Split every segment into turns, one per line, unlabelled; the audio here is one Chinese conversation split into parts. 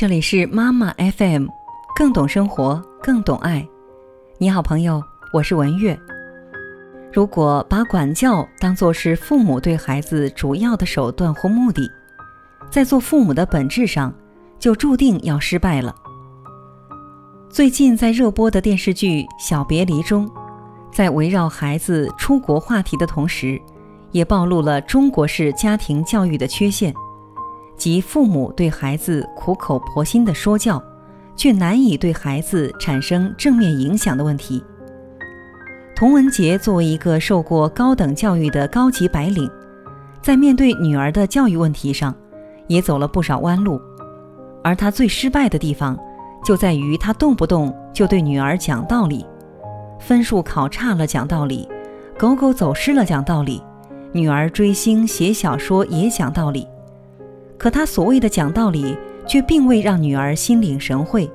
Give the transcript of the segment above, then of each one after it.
这里是妈妈 FM，更懂生活，更懂爱。你好，朋友，我是文月。如果把管教当作是父母对孩子主要的手段或目的，在做父母的本质上，就注定要失败了。最近在热播的电视剧《小别离》中，在围绕孩子出国话题的同时，也暴露了中国式家庭教育的缺陷。即父母对孩子苦口婆心的说教，却难以对孩子产生正面影响的问题。童文杰作为一个受过高等教育的高级白领，在面对女儿的教育问题上，也走了不少弯路。而他最失败的地方，就在于他动不动就对女儿讲道理，分数考差了讲道理，狗狗走失了讲道理，女儿追星写小说也讲道理。可他所谓的讲道理，却并未让女儿心领神会，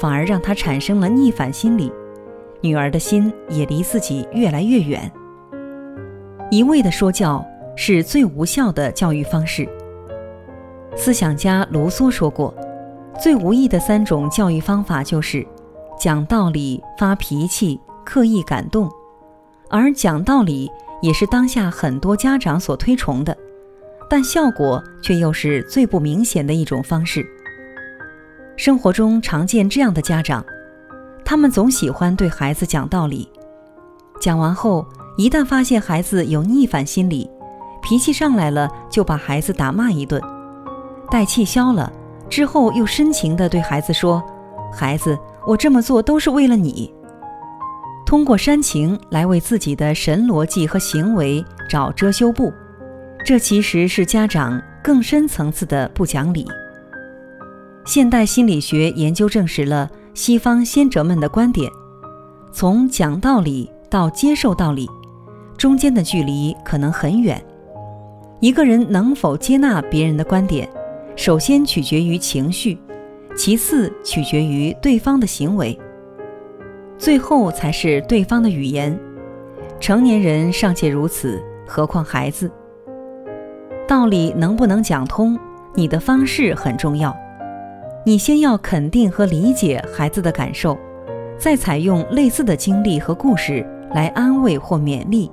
反而让她产生了逆反心理，女儿的心也离自己越来越远。一味的说教是最无效的教育方式。思想家卢梭说过，最无益的三种教育方法就是讲道理、发脾气、刻意感动，而讲道理也是当下很多家长所推崇的。但效果却又是最不明显的一种方式。生活中常见这样的家长，他们总喜欢对孩子讲道理，讲完后，一旦发现孩子有逆反心理，脾气上来了，就把孩子打骂一顿，待气消了之后，又深情地对孩子说：“孩子，我这么做都是为了你。”通过煽情来为自己的神逻辑和行为找遮羞布。这其实是家长更深层次的不讲理。现代心理学研究证实了西方先哲们的观点：从讲道理到接受道理，中间的距离可能很远。一个人能否接纳别人的观点，首先取决于情绪，其次取决于对方的行为，最后才是对方的语言。成年人尚且如此，何况孩子？道理能不能讲通，你的方式很重要。你先要肯定和理解孩子的感受，再采用类似的经历和故事来安慰或勉励，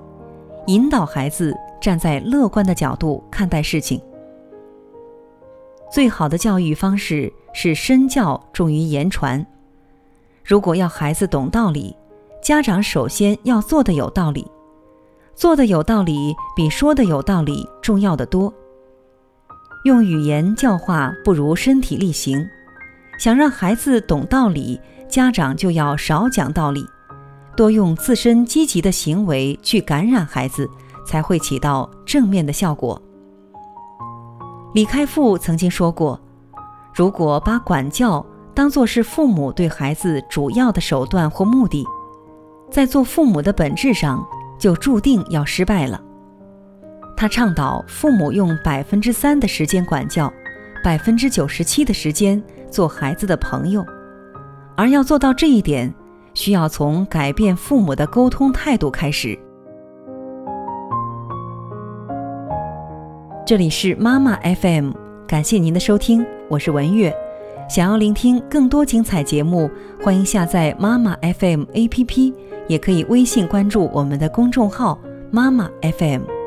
引导孩子站在乐观的角度看待事情。最好的教育方式是身教重于言传。如果要孩子懂道理，家长首先要做的有道理。做的有道理，比说的有道理重要的多。用语言教化不如身体力行。想让孩子懂道理，家长就要少讲道理，多用自身积极的行为去感染孩子，才会起到正面的效果。李开复曾经说过：“如果把管教当作是父母对孩子主要的手段或目的，在做父母的本质上。”就注定要失败了。他倡导父母用百分之三的时间管教，百分之九十七的时间做孩子的朋友，而要做到这一点，需要从改变父母的沟通态度开始。这里是妈妈 FM，感谢您的收听，我是文月。想要聆听更多精彩节目，欢迎下载妈妈 FM APP。也可以微信关注我们的公众号“妈妈 FM”。